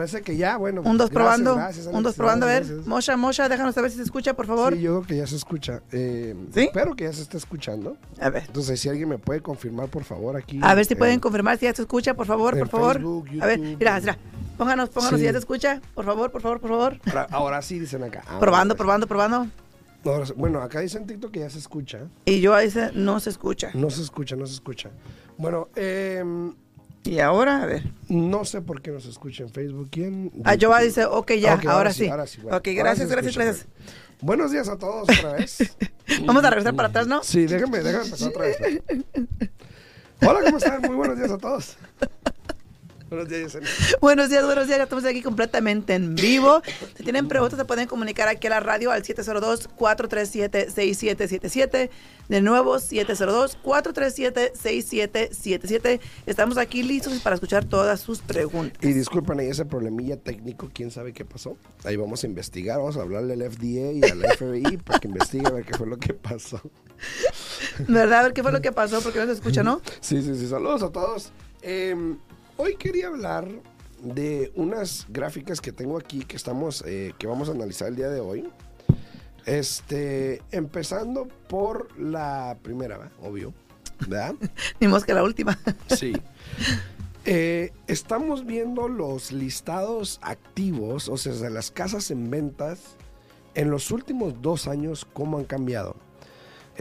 parece que ya, bueno. Un dos gracias, probando. gracias, un dos probando, a ver. Mosha, Mosha, déjanos saber si se escucha, por favor. Sí, yo creo que ya se escucha. Eh, ¿Sí? Espero que ya se esté escuchando. A ver. Entonces, si alguien me puede confirmar, por favor, aquí. A ver si en- pueden confirmar si ya se escucha, por favor, por favor. Facebook, a ver, mira, mira. Pónganos, pónganos Sí. si ya se escucha, por favor, por favor, por favor. Ahora, ahora sí dicen acá. Ahora Probando, probando, probando. Ahora bueno, acá dicen TikTok que ya se escucha. Y yo ahí dice, no se escucha. No se escucha, no se escucha. Bueno, eh, Y ahora, a ver. no sé por qué no se escucha en Facebook. ¿Quién? Ah, yo dice, ok, ya, Ok, ahora, sí. ahora sí, bueno. ok, Ahora gracias, gracias, gracias. bueno. Buenos días a todos otra vez. Vamos a regresar para atrás, ¿no? Sí, déjame, déjame empezar otra vez. Hola, ¿cómo están? Muy buenos días a todos. Buenos días, Yesenia. Buenos días, buenos días. Ya estamos aquí completamente en vivo. Si tienen preguntas, se pueden comunicar aquí a la radio al 702-437-6777. De nuevo, 702-437-6777. Estamos aquí listos para escuchar todas sus preguntas. Y disculpen ahí ese problemilla técnico, quién sabe qué pasó. Ahí vamos a investigar, vamos a hablarle al FDA y al FBI para que investigue a ver qué fue lo que pasó. ¿Verdad? A ver qué fue lo que pasó, porque no se escucha, ¿no? Sí, sí, sí, saludos a todos. Eh, hoy quería hablar de unas gráficas que tengo aquí que estamos, eh, que vamos a analizar el día de hoy. Este, empezando por la primera, obvio, ¿verdad? Ni más que la última. Sí. Eh, estamos viendo los listados activos, o sea, de las casas en ventas, en los últimos dos años, cómo han cambiado.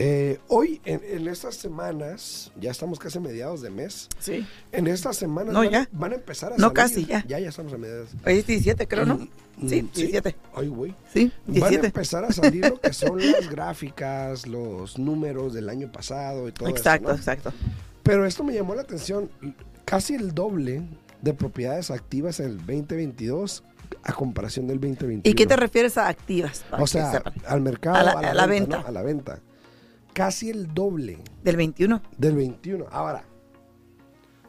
Eh, hoy, en, en estas semanas, ya estamos casi a mediados de mes, Sí. en estas semanas No, van, ya. van a empezar a No, salir. casi, ya. Ya, ya estamos a mediados. Hoy es 17, creo, ¿no? Mm, Sí, mm, 17. Ay, güey. Sí, Van a 17. empezar a salir lo que son las gráficas, los números del año pasado y todo Exacto, eso. ¿no? exacto. Pero esto me llamó la atención. Casi el doble de propiedades activas en el 2022 a comparación del 2021. ¿Y qué te refieres a activas? O sea, al mercado, A a la- la, a la venta, venta. ¿no? A la venta. Casi el doble Del 21. del 21. Ahora,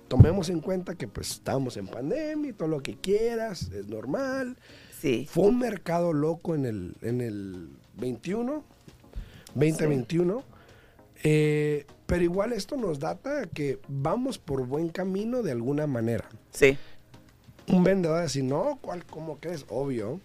tomemos en cuenta que pues estamos en pandemia y todo lo que quieras, es normal. Sí. Fue un mercado loco en el, en el 21, 2021. eh, pero igual esto nos data que vamos por buen camino de alguna manera. Sí. Un vendedor va a decir, no, ¿cuál, ¿cómo crees? Obvio.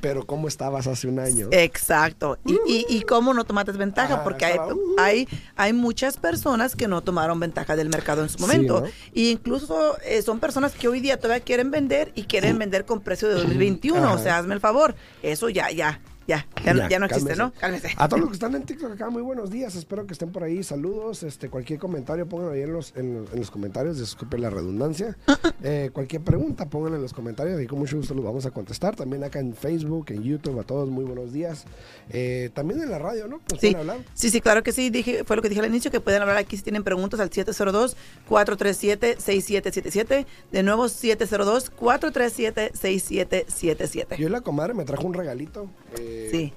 Pero ¿cómo estabas hace un año? Exacto. Y, y, y cómo no tomaste ventaja, Ajá, porque hay, hay, hay muchas personas que no tomaron ventaja del mercado en su Sí, momento. ¿no? Y incluso eh, son personas que hoy día todavía quieren vender y quieren vender con precio de 2021. Ajá. O sea, hazme el favor. Eso ya, ya, ya, ya, no- ya no existe. ¿no? Cálmese. A todos los que están en TikTok acá, muy buenos días. Espero que estén por ahí. Saludos. Este, cualquier comentario, pónganlo ahí en los, en, en los comentarios. Disculpen la redundancia. Eh, cualquier pregunta, pónganla en los comentarios y con mucho gusto los vamos a contestar. También acá en Facebook, en YouTube, a todos, muy buenos días. Eh, también en la radio, ¿no? Nos Sí, pueden hablar. sí, sí, claro que sí. Dije, fue lo que dije al inicio, que pueden hablar aquí si tienen preguntas al 702-437-6777. De nuevo, 702-437-6777. Y hoy la comadre me trajo un regalito. eh, Sí.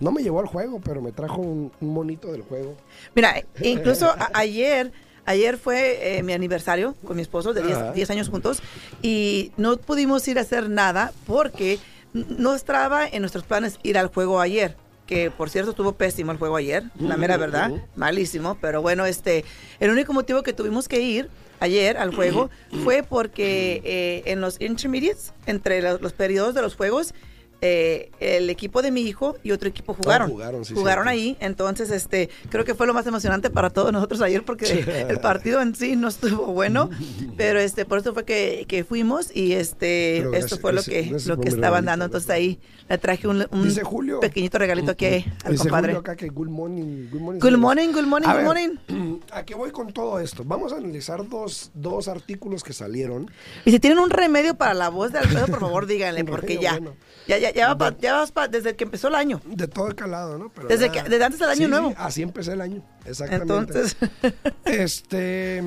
No me llevó al juego, pero me trajo un, un monito del juego. Mira, incluso ayer, ayer fue eh, mi aniversario con mi esposo de 10 Ajá. 10 años juntos y no pudimos ir a hacer nada porque no estaba en nuestros planes ir al juego ayer. Que por cierto estuvo pésimo el juego ayer, la mera verdad, malísimo. Pero bueno, este, el único motivo que tuvimos que ir ayer al juego fue porque eh, en los intermediates, entre los, los periodos de los juegos, eh, el equipo de mi hijo y otro equipo jugaron. jugaron, sí, jugaron cierto. ahí, entonces este, creo que fue lo más emocionante para todos nosotros ayer porque el partido en sí no estuvo bueno, pero este, por eso fue que, que fuimos y este, Pero esto gracias- fue lo que, gracias lo que estaban regalito, dando, entonces ahí le traje un, un Dice Julio. pequeñito regalito aquí al Dice compadre. Julio acá que good morning. Good morning. Good morning, good morning, A good ver, morning. ¿A qué voy con todo esto? Vamos a analizar dos, dos artículos que salieron. Y si tienen un remedio para la voz de Alfredo, por favor díganle, porque ya, bueno. ya, ya, ya, va pa- ya vas pa- desde que empezó el año. De todo el calado, ¿no? Pero Desde nada. que- desde antes del año Sí, nuevo. sí, así empecé el año. Exactamente. Entonces, Este.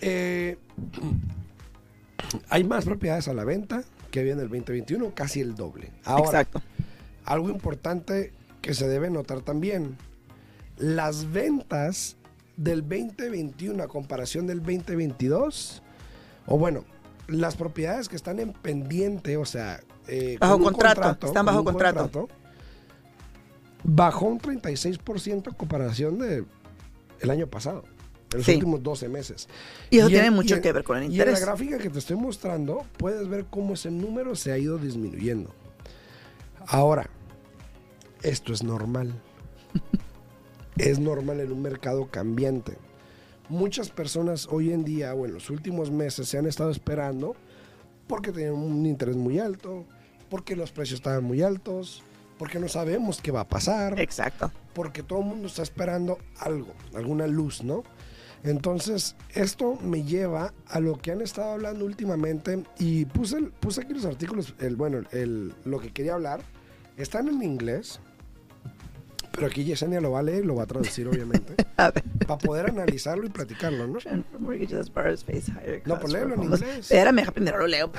eh, hay más propiedades a la venta que había en el 2021, casi el doble. Ahora, exacto. algo importante que se debe notar también: las ventas del 2021 a comparación del 2022, o bueno, las propiedades que están en pendiente, o sea, eh, Bajo con contrato, están bajo contrato. bajó un 36% en comparación de el año pasado. en los Sí. últimos 12 meses. Y eso en- tiene mucho en- que ver con el Y en interés. la gráfica que te estoy mostrando, puedes ver cómo ese número se ha ido disminuyendo. Ahora, esto es normal. es normal en un mercado cambiante. Muchas personas hoy en día o en los últimos meses se han estado esperando porque tenían un interés muy alto, porque los precios estaban muy altos, porque no sabemos qué va a pasar Exacto. porque todo el mundo está esperando algo, alguna luz, ¿no? Entonces, esto me lleva a lo que han estado hablando últimamente y puse, puse aquí los artículos, el, bueno, el, lo que quería hablar, están en inglés, pero aquí Yesenia lo va a leer y lo va a traducir, obviamente, para poder analizarlo y platicarlo, ¿no? No, pues léelo en inglés. Espérame, primero lo leo.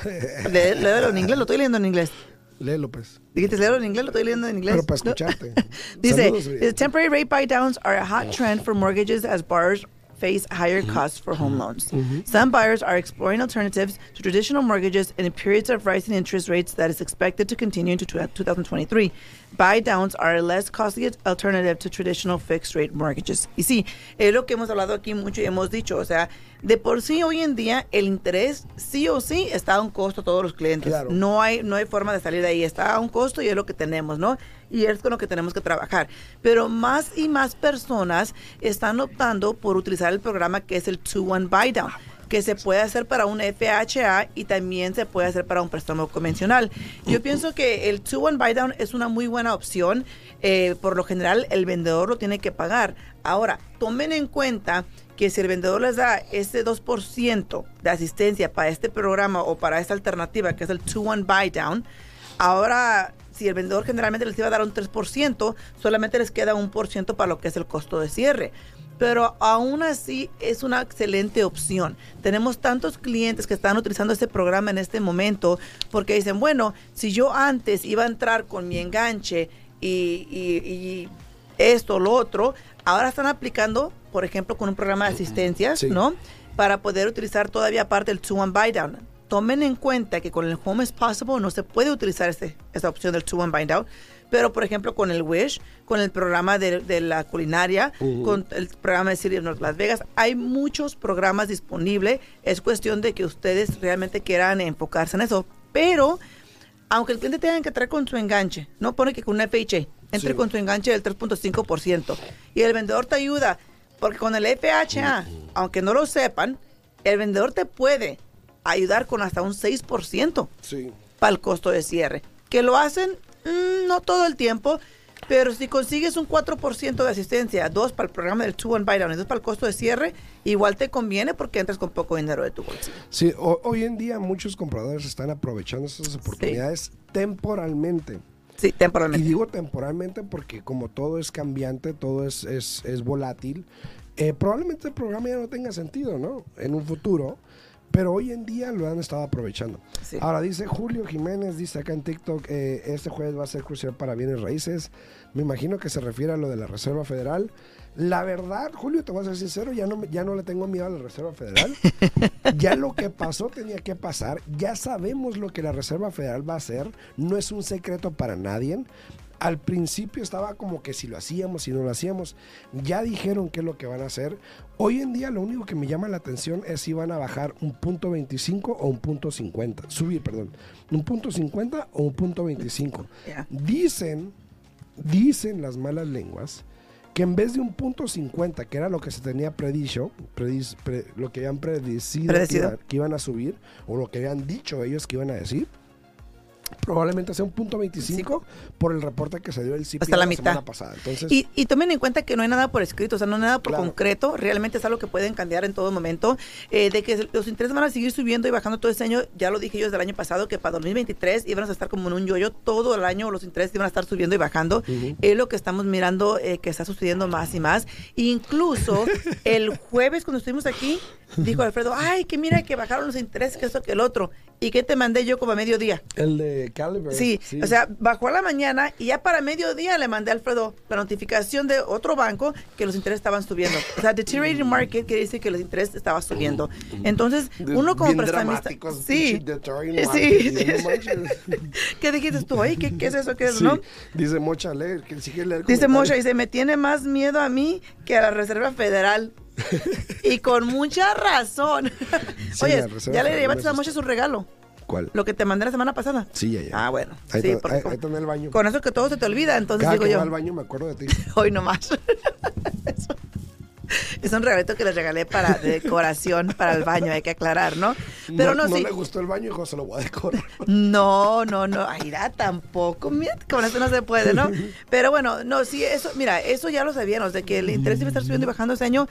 Lé- Léelo en inglés, lo estoy leyendo en inglés. Léelo, pues. Dijiste, léelo en inglés, lo estoy leyendo en inglés. Pero para escucharte. Dice, Saludos, Uriel. "The temporary rate buy downs are a hot trend for mortgages as borrowers face higher mm-hmm. costs for home mm-hmm. loans. Mm-hmm. Some buyers are exploring alternatives to traditional mortgages in periods of rising interest rates that is expected to continue into 2023. Buy downs are a less costly alternative to traditional fixed rate mortgages. Y sí, es lo que hemos hablado aquí mucho y hemos dicho, o sea, de por sí hoy en día el interés sí o sí está a un costo a todos los clientes. Claro. No hay, no hay forma de salir de ahí. Está a un costo y es lo que tenemos, ¿no? Y es con lo que tenemos que trabajar. Pero más y más personas están optando por utilizar el programa que es el 2-1 Buy Down que se puede hacer para un FHA y también se puede hacer para un préstamo convencional. Yo pienso que el 2-1 Buy Down es una muy buena opción. Eh, por lo general, el vendedor lo tiene que pagar. Ahora, tomen en cuenta que si el vendedor les da ese 2% de asistencia para este programa o para esta alternativa que es el 2-1 Buy Down, ahora si el vendedor generalmente les iba a dar un 3%, solamente les queda un por ciento para lo que es el costo de cierre. Pero aún así es una excelente opción. Tenemos tantos clientes que están utilizando este programa en este momento porque dicen, bueno, si yo antes iba a entrar con mi enganche y, esto, lo otro, ahora están aplicando, por ejemplo, con un programa de asistencias, Sí. ¿no? Para poder utilizar todavía aparte el 2-1 Buy Down. Tomen en cuenta que con el Home is Possible no se puede utilizar este, esta opción del 2-1 Buy Down, pero por ejemplo con el Wish, con el programa de, de la culinaria, con el programa de City of North Las Vegas, hay muchos programas disponibles. Es cuestión de que ustedes realmente quieran enfocarse en eso. Pero aunque el cliente tenga que entrar con su enganche, no pone que con una FHA, entre Sí. con su enganche del 3.5%. Y el vendedor te ayuda, porque con el FHA, aunque no lo sepan, el vendedor te puede ayudar con hasta un 6% Sí. para el costo de cierre. Que lo hacen mm, no todo el tiempo, pero si consigues un 4% de asistencia, dos para el programa del 2-1 Buy Down y dos para el costo de cierre, igual te conviene porque entras con poco dinero de tu bolsillo. Sí, ho- hoy en día muchos compradores están aprovechando esas oportunidades temporalmente. Sí, Y temporalmente. digo temporalmente porque como todo es cambiante, todo es, es, es volátil, eh, probablemente el programa ya no tenga sentido, ¿no? En un futuro. Pero hoy en día lo han estado aprovechando. Sí. Ahora dice Julio Jiménez, dice acá en TikTok, eh, este jueves va a ser crucial para bienes raíces. Me imagino que se refiere a lo de la Reserva Federal. La verdad, Julio, te voy a ser sincero, ya no, ya no le tengo miedo a la Reserva Federal. ya lo que pasó tenía que pasar. Ya sabemos lo que la Reserva Federal va a hacer. No es un secreto para nadie. Al principio estaba como que si lo hacíamos, si no lo hacíamos. Ya dijeron qué es lo que van a hacer. Hoy en día lo único que me llama la atención es si van a bajar un punto 25 o un punto 50. Subir, perdón. Un punto 50 o un punto 25. Ya. Dicen, dicen las malas lenguas que en vez de un punto 50, que era lo que se tenía predicho, predis- pre- lo que habían predecido, que, iba- que iban a subir, o lo que habían dicho ellos que iban a decir, probablemente sea un punto 25 por el reporte que se dio el CPI Hasta la semana mitad. pasada. Entonces, Y, y tomen en cuenta que no hay nada por escrito, o sea, no hay nada por Claro. concreto, realmente es algo que pueden cambiar en todo momento, eh, de que los intereses van a seguir subiendo y bajando todo este año, ya lo dije yo desde el año pasado, que para 2023 iban a estar como en un yoyo, todo el año los intereses iban a estar subiendo y bajando, es lo que estamos mirando eh, que está sucediendo más y más, incluso el jueves cuando estuvimos aquí, dijo Alfredo, ay, que mira que bajaron los intereses, que esto, que el otro, y que te mandé yo como a mediodía. el de Caliber. Sí, o sea, bajó a la mañana y ya para mediodía le mandé a Alfredo la notificación de otro banco que los intereses estaban subiendo. O sea, deteriorating market quiere decir que los intereses estaban subiendo. Entonces, uno como bien prestamista... Sí, sí. ¿Qué dijiste tú? Ay, ¿qué, qué es eso? ¿Qué es, Sí, no? Dice Mocha, leer, que sigue leer Dice. Mosha, dice, me tiene más miedo a mí que a la Reserva Federal. y con mucha razón. Sí, Oye, ¿ya le llevaste a Moche su regalo? ¿Cuál? Lo que te mandé la semana pasada. Sí, ya, ya. Ah, bueno. Ahí, sí, está, porque ahí- con, ahí está en el baño. con eso que todo se te olvida, entonces Cada digo que yo, al baño me acuerdo de ti. hoy nomás. Eso. Es un regalito que les regalé para de decoración para el baño, hay que aclarar, ¿no? Pero no, no sí. le gustó el baño, hijo, se lo voy a decorar. No, no, no, ay, mira, tampoco, mira, con eso no se puede, ¿no? Pero bueno, no, sí, eso, mira, eso ya lo sabíamos, de que el interés iba a estar subiendo y bajando ese año,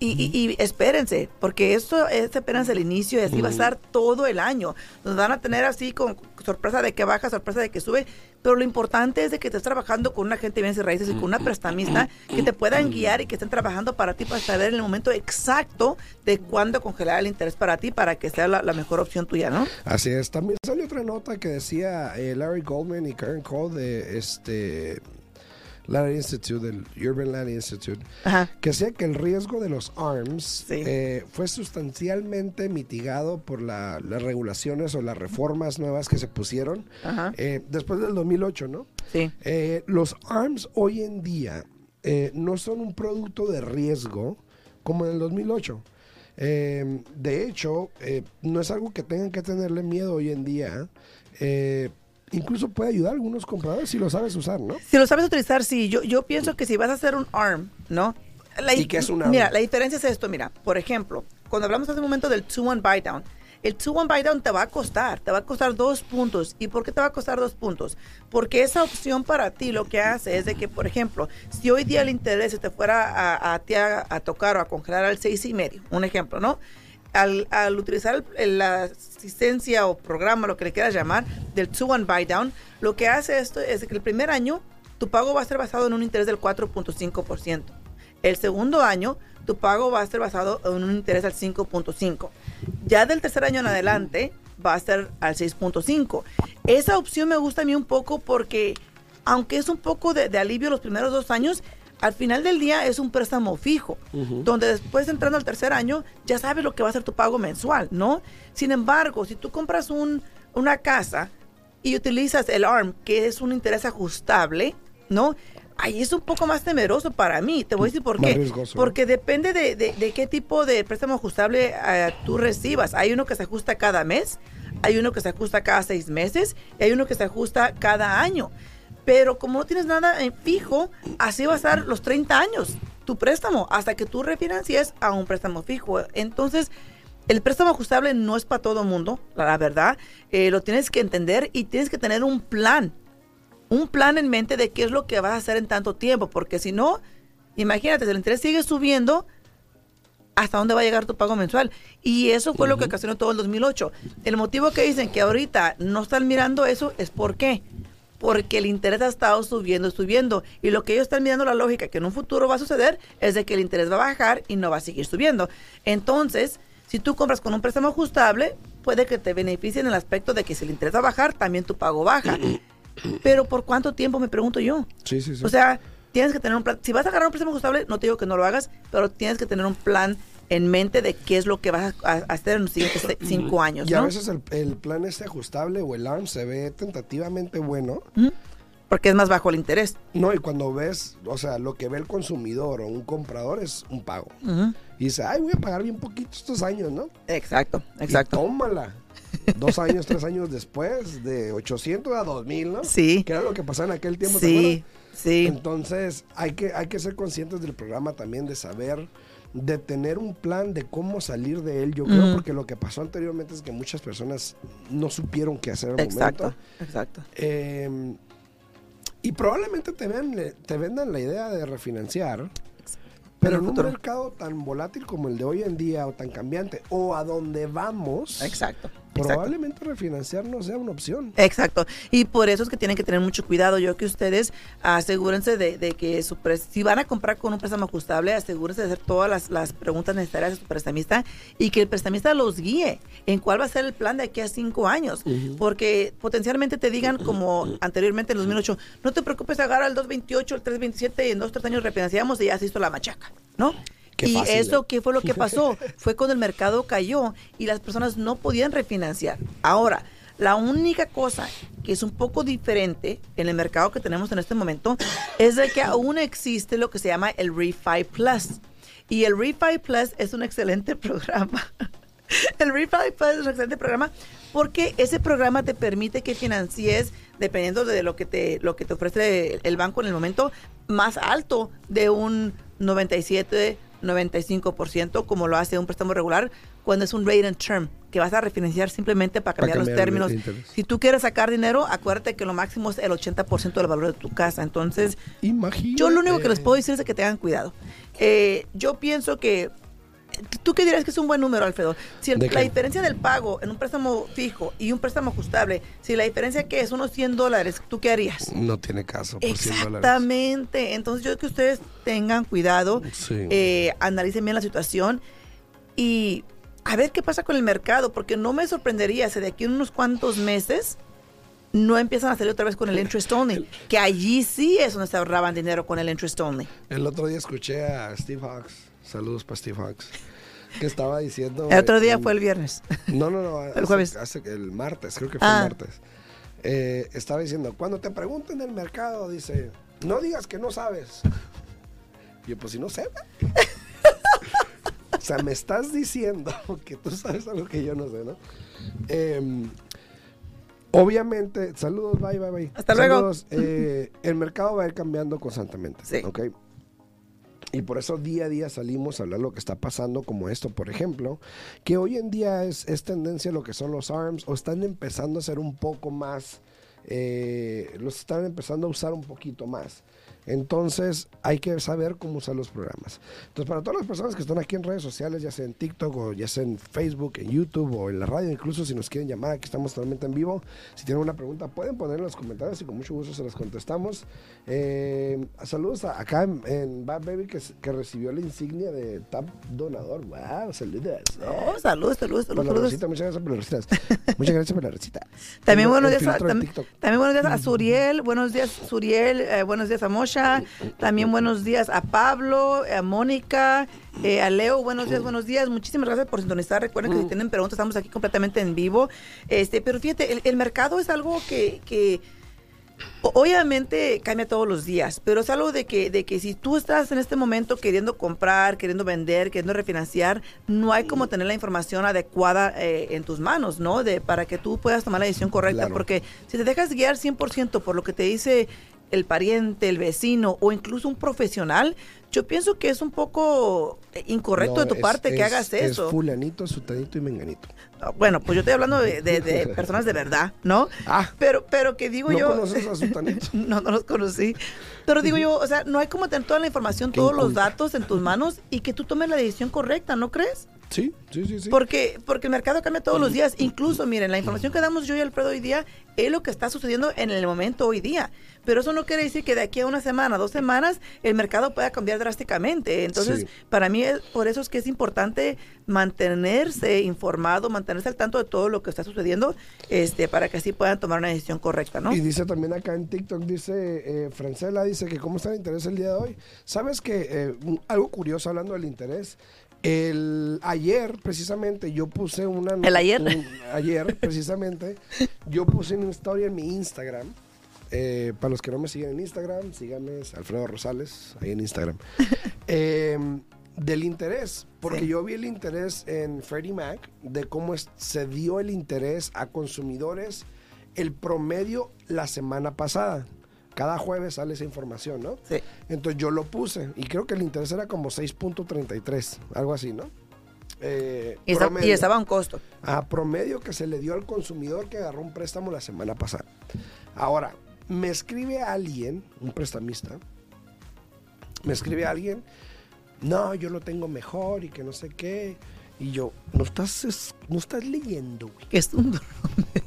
y, y- y espérense, porque esto es apenas el inicio y así va a estar todo el año. Nos van a tener así con sorpresa de que baja, sorpresa de que sube, pero lo importante es de que estés trabajando con una gente de bienes y raíces y con una prestamista que te puedan guiar y que estén trabajando para ti para saber en el momento exacto de cuándo congelar el interés para ti para que sea la, la mejor opción tuya, ¿no? Así es. También salió otra nota que decía eh, Larry Goldman y Karen Cole de este Land Institute, del Urban Land Institute, Ajá. que decía que el riesgo de los ARMS Sí. eh, fue sustancialmente mitigado por la- las regulaciones o las reformas nuevas que se pusieron eh, después del 2008, ¿no? Sí. Eh, los ARMS hoy en día eh, no son un producto de riesgo como en el 2008. Eh, de hecho, no es algo que tengan que tenerle miedo hoy en día. Eh, incluso puede ayudar a algunos compradores si lo sabes usar, ¿no? Si lo sabes utilizar, sí. Yo, yo pienso que si vas a hacer un ARM, ¿no? La, ¿Y qué es un ARM? Mira, la diferencia es esto, mira. Por ejemplo, cuando hablamos hace un momento del 2-1 buy down, el 2-1 buy down te va a costar, te va a costar dos puntos. ¿Y por qué te va a costar dos puntos? Porque esa opción para ti lo que hace es de que, por ejemplo, si hoy día el interés se te fuera a, a, a, a tocar o a congelar al seis y medio, un ejemplo, ¿no? Al, utilizar la asistencia o programa, lo que le quieras llamar, del 2-1 buy down, lo que hace esto es que el primer año tu pago va a ser basado en un interés del 4.5%. El segundo año, tu pago va a ser basado en un interés al 5.5. Ya del tercer año en adelante, va a ser al 6.5. Esa opción me gusta a mí un poco porque, aunque es un poco de alivio los primeros dos años, al final del día es un préstamo fijo, donde después entrando al tercer año ya sabes lo que va a ser tu pago mensual, ¿no? Sin embargo, si tú compras un, una casa y utilizas el ARM, que es un interés ajustable, ¿no? Ahí es un poco más temeroso para mí. Te voy a decir por Más qué. riesgoso, ¿no? Porque depende de, de- de qué tipo de préstamo ajustable eh, tú recibas. Hay uno que se ajusta cada mes, hay uno que se ajusta cada seis meses y hay uno que se ajusta cada año. Pero como no tienes nada en fijo, así va a estar los 30 años tu préstamo hasta que tú refinancies a un préstamo fijo. Entonces, el préstamo ajustable no es para todo mundo, la, la verdad. Eh, lo tienes que entender y tienes que tener un plan. Un plan en mente de qué es lo que vas a hacer en tanto tiempo. Porque si no, imagínate, si el interés sigue subiendo, ¿hasta dónde va a llegar tu pago mensual? Y eso fue lo que ocasionó todo el 2008. El motivo que dicen que ahorita no están mirando eso es por qué. Porque el interés ha estado subiendo, subiendo. Y lo que ellos están mirando la lógica que en un futuro va a suceder es de que el interés va a bajar y no va a seguir subiendo. Entonces, si tú compras con un préstamo ajustable, puede que te beneficie en el aspecto de que si el interés va a bajar, también tu pago baja. Pero ¿por cuánto tiempo me pregunto yo? Sí, sí, sí. O sea, tienes que tener un plan. Si vas a agarrar un préstamo ajustable, no te digo que no lo hagas, pero tienes que tener un plan en mente de qué es lo que vas a, hacer en los siguientes cinco años, y a ¿no? veces el, el plan este ajustable o el ARM se ve tentativamente bueno. Porque es más bajo el interés. No, y cuando ves, o sea, lo que ve el consumidor o un comprador es un pago. Ujú. Y dice, ay, voy a pagar bien poquito estos años, ¿no? Exacto, Y exacto. tómala. Dos años, tres años después, de 800 a 2000, ¿no? Sí. Que era lo que pasaba en aquel tiempo, ¿te Sí, sí. Entonces, hay que, hay que ser conscientes del programa también, de saber, de tener un plan de cómo salir de él. Yo creo, porque lo que pasó anteriormente es que muchas personas no supieron qué hacer al Exacto, momento. exacto. Eh, y probablemente te, vean- te vendan la idea de refinanciar, pero el en un mercado tan volátil como el de hoy en día o tan cambiante, o a donde vamos, Exacto. Exacto. probablemente refinanciar no sea una opción. Exacto. Y por eso es que tienen que tener mucho cuidado. Yo que ustedes asegúrense de, de que su si van a comprar con un préstamo ajustable, asegúrense de hacer todas las, las preguntas necesarias a su prestamista y que el prestamista los guíe en cuál va a ser el plan de aquí a cinco años. Porque potencialmente te digan, como anteriormente en 2008, no te preocupes, agarra el 228, el 327 y en dos, tres años refinanciamos y ya se hizo la machaca, ¿no? Qué y fácil, eso, ¿eh? ¿qué fue lo que pasó? fue cuando el mercado cayó y las personas no podían refinanciar. Ahora, la única cosa que es un poco diferente en el mercado que tenemos en este momento es de que aún existe lo que se llama el Refi Plus. Y el Refi Plus es un excelente programa. El Refi Plus es un excelente programa porque ese programa te permite que financies, dependiendo de lo que te, lo que te ofrece el banco en el momento, más alto de un 97, 95%, como lo hace un préstamo regular, cuando es un rate and term, que vas a refinanciar simplemente para cambiar, los términos. Si tú quieres sacar dinero, acuérdate que lo máximo es el 80% del valor de tu casa. Entonces, yo lo único que les puedo decir es que tengan cuidado. Eh, yo pienso que ¿Tú qué dirías que es un buen número, Alfredo? Si la diferencia del pago en un préstamo fijo y un préstamo ajustable, si la diferencia que es unos 100 dólares, ¿tú qué harías? No tiene caso. Por Exactamente. Entonces yo creo que ustedes tengan cuidado, eh, analicen bien la situación y a ver qué pasa con el mercado, porque no me sorprendería si de aquí en unos cuantos meses no empiezan a salir otra vez con el interest only, que allí sí es donde se ahorraban dinero con el interest only. El otro día escuché a Steve Hawks, saludos Hawks, que estaba diciendo... El otro día fue el viernes. No, no, no, el jueves. Hace, el martes, creo que fue el ah. martes. Eh, estaba diciendo, cuando te pregunten del mercado, dice, no digas que no sabes. Y yo, pues si no sé. O sea, me estás diciendo que tú sabes algo que yo no sé, ¿no? Em, obviamente, saludos, bye, bye, bye. Hasta luego. Eh, el mercado va a ir cambiando constantemente, sí. ¿ok? Y por eso día a día salimos a hablar lo que está pasando, como esto, por ejemplo, que hoy en día es, es tendencia lo que son los ARMS, o están empezando a ser un poco más, eh, los están empezando a usar un poquito más. Entonces hay que saber cómo usar los programas. Entonces para todas las personas que están aquí en redes sociales, ya sea en TikTok o ya sea en Facebook, en YouTube o en la radio, incluso si nos quieren llamar, aquí estamos totalmente en vivo. Si tienen una pregunta pueden poner en los comentarios y con mucho gusto se las contestamos. Eh, saludos a, acá en, Bad Baby que, que, recibió la insignia de Top Donador. ¡Wow! Saludos. Oh, saludos, saludos, saludos. muchas gracias por la receta. muchas gracias por la receta. También buenos, días a, también, buenos días a Suriel. Buenos días, Suriel. Eh, buenos días a También buenos días a Pablo, a Mónica, eh, a Leo. Buenos días, buenos días. Muchísimas gracias por sintonizar. Recuerden que si tienen preguntas, estamos aquí completamente en vivo. Este, pero fíjate, el, mercado es algo que, que Obviamente cambia todos los días, pero es algo de que, de que si tú estás en este momento queriendo comprar, queriendo vender, queriendo refinanciar, no hay como tener la información adecuada eh, en tus manos, ¿no? De, para que tú puedas tomar la decisión correcta, porque si te dejas guiar 100% por lo que te dice el pariente, el vecino o incluso un profesional, yo pienso que es un poco incorrecto de tu parte que hagas eso. Es fulanito, sutanito y menganito. Ah, bueno, pues yo estoy hablando de, personas de verdad, ¿no? Ah. Pero, pero que digo yo... ¿No conoces a sutanito? no, no los conocí. Pero digo yo, o sea, no hay como tener toda la información, todos los datos en tus manos y que tú tomes la decisión correcta, ¿no crees? Sí, sí, sí, sí. Porque, porque el mercado cambia todos los días. Incluso, miren, la información que damos yo y Alfredo hoy día es lo que está sucediendo en el momento hoy día. Pero eso no quiere decir que de aquí a una semana, dos semanas, el mercado pueda cambiar drásticamente. Entonces, para mí, por eso es que es importante mantenerse informado, mantenerse al tanto de todo lo que está sucediendo, este, para que así puedan tomar una decisión correcta, ¿no? Y dice también acá en TikTok, dice eh, Francela, dice que cómo está el interés el día de hoy. ¿Sabes que eh, algo curioso hablando del interés? El ayer, precisamente, yo puse una. ¿El ayer? ayer, precisamente, yo puse una historia en mi Instagram. Eh, para los que no me siguen en Instagram, síganme, Alfredo Rosales, ahí en Instagram. Em, del interés, porque yo vi el interés en Freddie Mac, de cómo se dio el interés a consumidores, el promedio la semana pasada cada jueves sale esa información, ¿no? Sí. Entonces yo lo puse y creo que el interés era como 6.33, algo así, ¿no? Eh, y, estaba a un costo. A promedio que se le dio al consumidor que agarró un préstamo la semana pasada. Ahora, me escribe alguien, un prestamista, me escribe alguien, no, yo lo tengo mejor y que no sé qué. Y yo, no estás, no estás leyendo, güey. Es un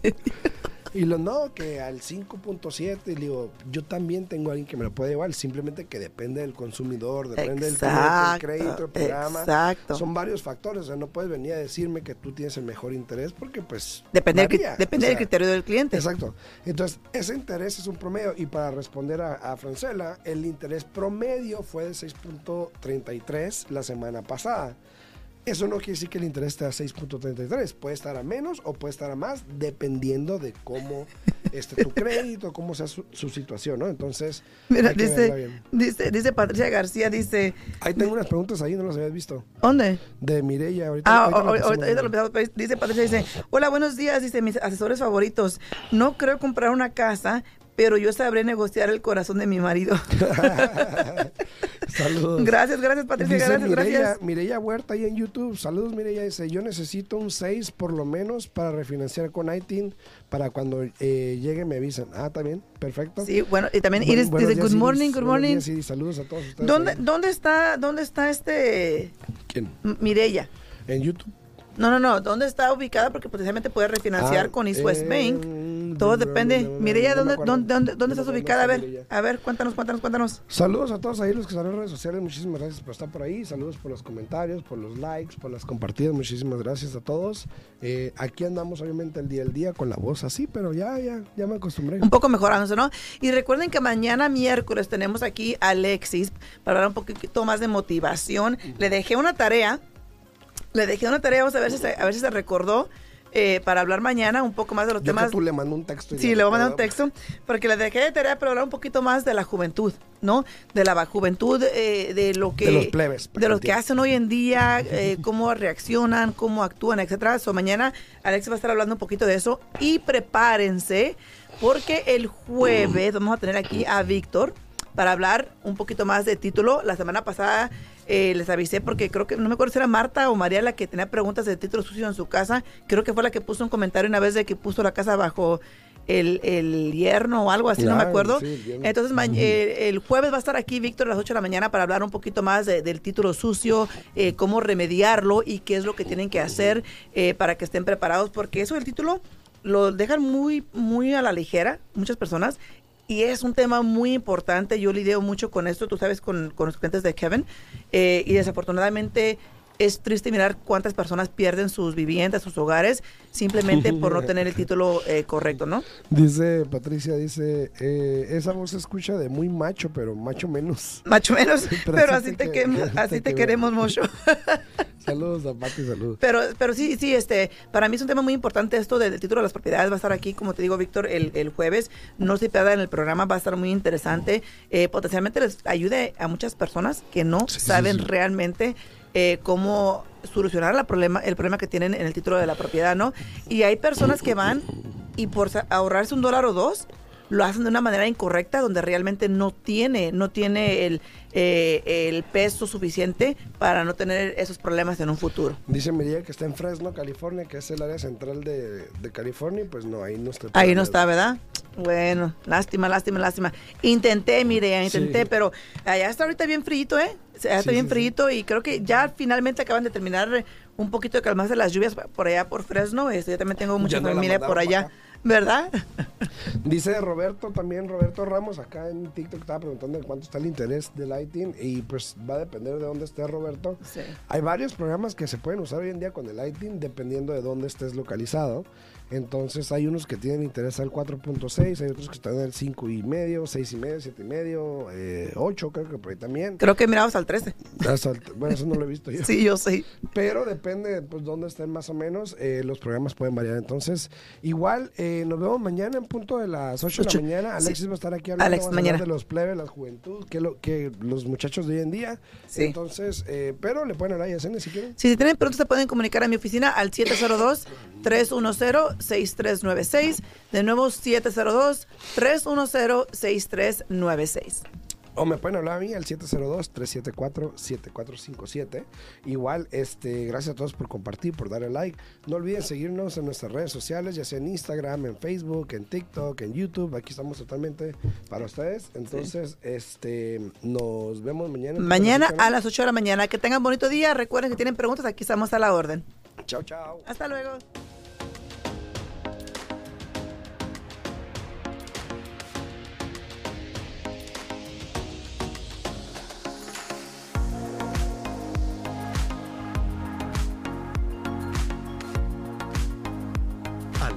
Y lo no, que al 5.7, digo, yo también tengo a alguien que me lo puede llevar, simplemente que depende del consumidor, depende del crédito, el programa. Exacto. Son varios factores, o sea, no puedes venir a decirme que tú tienes el mejor interés porque pues... Depende, del, depende del criterio del cliente. Exacto. Entonces, ese interés es un promedio y para responder a, a Francela, el interés promedio fue de 6.33 la semana pasada. Eso no quiere decir que el interés esté a 6.33. Puede estar a menos o puede estar a más, dependiendo de cómo esté tu crédito, cómo sea su, su situación, ¿no? Entonces, Mira, dice, dice, dice Patricia García, dice, Ahí tengo unas preguntas ahí, no las habías visto. ¿dónde? De Mireya, ahorita. Ah, ahorita ahorita, la pasamos. ahorita lo pero dice Patricia, dice, hola, buenos días, dice, mis asesores favoritos, no creo comprar una casa, pero yo sabré negociar el corazón de mi marido. Saludos. gracias, gracias Patricia, Dice gracias, Mireya, gracias. Mireya Huerta ahí en YouTube. Saludos, Mireya. Dice: Yo necesito un 6 por lo menos para refinanciar con ITIN. Para cuando eh, llegue me avisan. Ah, también. Perfecto. Sí, bueno, y también Iris buenos dice, good morning, good morning. días, Iris. Saludos a todos ustedes. ¿Dónde. ¿Dónde está, dónde está este ¿Quién? M- Mireya? En YouTube. No, no, no, ¿dónde está ubicada? Porque potencialmente puede refinanciar Ah, con East West eh, Bank. Todo depende. no, no, Mireya, ¿dónde, dónde, dónde, dónde estás ubicada? A ver, a ver, cuéntanos, cuéntanos, cuéntanos. Saludos a todos ahí los que están en redes sociales. Muchísimas gracias por estar por ahí. Saludos por los comentarios, por los likes, por las compartidas. Muchísimas gracias a todos. Eh, aquí andamos obviamente el día al día con la voz así, pero ya, ya, ya me acostumbré. Un poco mejorándose, ¿no? Y recuerden que mañana miércoles tenemos aquí a Alexis para hablar un poquito más de motivación. Le dejé una tarea, le dejé una tarea, vamos a ver si se, a ver si se recordó eh, para hablar mañana un poco más de los Yo que temas. tú le mando un texto. y Sí, le voy a mandar un texto, porque le dejé de tarea para hablar un poquito más de la juventud, ¿no? De la juventud, eh, de lo que... De los plebes, De lo que hacen hoy en día, eh, cómo reaccionan, cómo actúan, etcétera. So, mañana Alex va a estar hablando un poquito de eso. Y prepárense, porque el jueves vamos a tener aquí a Víctor para hablar un poquito más de título. La semana pasada eh, les avisé porque creo que, no me acuerdo si era Marta o María la que tenía preguntas de título sucio en su casa. Creo que fue la que puso un comentario una vez de que puso la casa bajo el, el yerno o algo así, no me acuerdo. sí. Entonces, ma- eh, el jueves va a estar aquí Víctor a las 8 de la mañana para hablar un poquito más de- del título sucio, eh, cómo remediarlo y qué es lo que tienen que hacer eh, para que estén preparados, porque eso del título lo dejan muy, muy a la ligera muchas personas. Y es un tema muy importante. Yo lidio mucho con esto, tú sabes, con, con los clientes de Kevin. eh, y desafortunadamente es triste mirar cuántas personas pierden sus viviendas, sus hogares, simplemente por no tener el título eh, correcto, ¿no? Dice Patricia, dice, eh, esa voz se escucha de muy macho, pero macho menos. Macho menos, Pero pero, así así te que- te así te queremos mucho. Saludos a Pati, saludos. Pero, pero sí, sí, este, para mí es un tema muy importante esto del título de las propiedades. Va a estar aquí, como te digo, Víctor, el, el jueves. No se pierdan el programa, va a estar muy interesante. Eh, potencialmente les ayude a muchas personas que no Sí, saben sí. realmente eh, cómo solucionar la problema, el problema que tienen en el título de la propiedad, ¿no? Y hay personas que van y por ahorrarse un dólar o dos, lo hacen de una manera incorrecta donde realmente no tiene, no tiene el, eh, el peso suficiente para no tener esos problemas en un futuro. Dice Mireya que está en Fresno, California, que es el área central de, de California, y pues no, ahí no está. Ahí no está, ¿verdad? Bueno, lástima, lástima, lástima. Intenté, mire, intenté, Sí. pero allá está ahorita bien frío, ¿eh? Ya está Sí, bien sí, frío y creo que ya finalmente acaban de terminar un poquito de calmarse las lluvias por allá por Fresno. Este, yo también tengo mucha Ya no por allá, para. ¿Verdad? Dice Roberto también, Roberto Ramos, acá en TikTok estaba preguntando cuánto está el interés del ITIN y pues va a depender de dónde esté Roberto. Sí. Hay varios programas que se pueden usar hoy en día con el ITIN dependiendo de dónde estés localizado. Entonces hay unos que tienen interés al 4.6, hay otros que están al 5 y medio, 6 y medio, 7 y medio, eh, 8 creo que por ahí también. Creo que miramos al 13. Hasta el- bueno, eso no lo he visto yo. Sí, yo sé. Pero depende pues dónde estén más o menos, eh, los programas pueden variar. Entonces, igual, eh, nos vemos mañana en punto de las 8 de la mañana. Sí. Alexis va a estar aquí hablando Alex, mañana. de los plebes, la juventud, que, lo, que los muchachos de hoy en día. Sí. Entonces, eh, pero le pueden hablar a si quieren. Si tienen preguntas, se pueden comunicar a mi oficina al 702-310-6396. De nuevo, 702-310-6396. O me pueden hablar a mí al 702-374-7457. Igual, este, gracias a todos por compartir, por darle like. No olviden seguirnos en nuestras redes sociales, ya sea en Instagram, en Facebook, en TikTok, en YouTube. Aquí estamos totalmente para ustedes. Entonces, este, nos vemos mañana. Mañana a las 8 de la mañana. Que tengan bonito día. Recuerden que tienen preguntas, aquí estamos a la orden. Chao, chao. Hasta luego.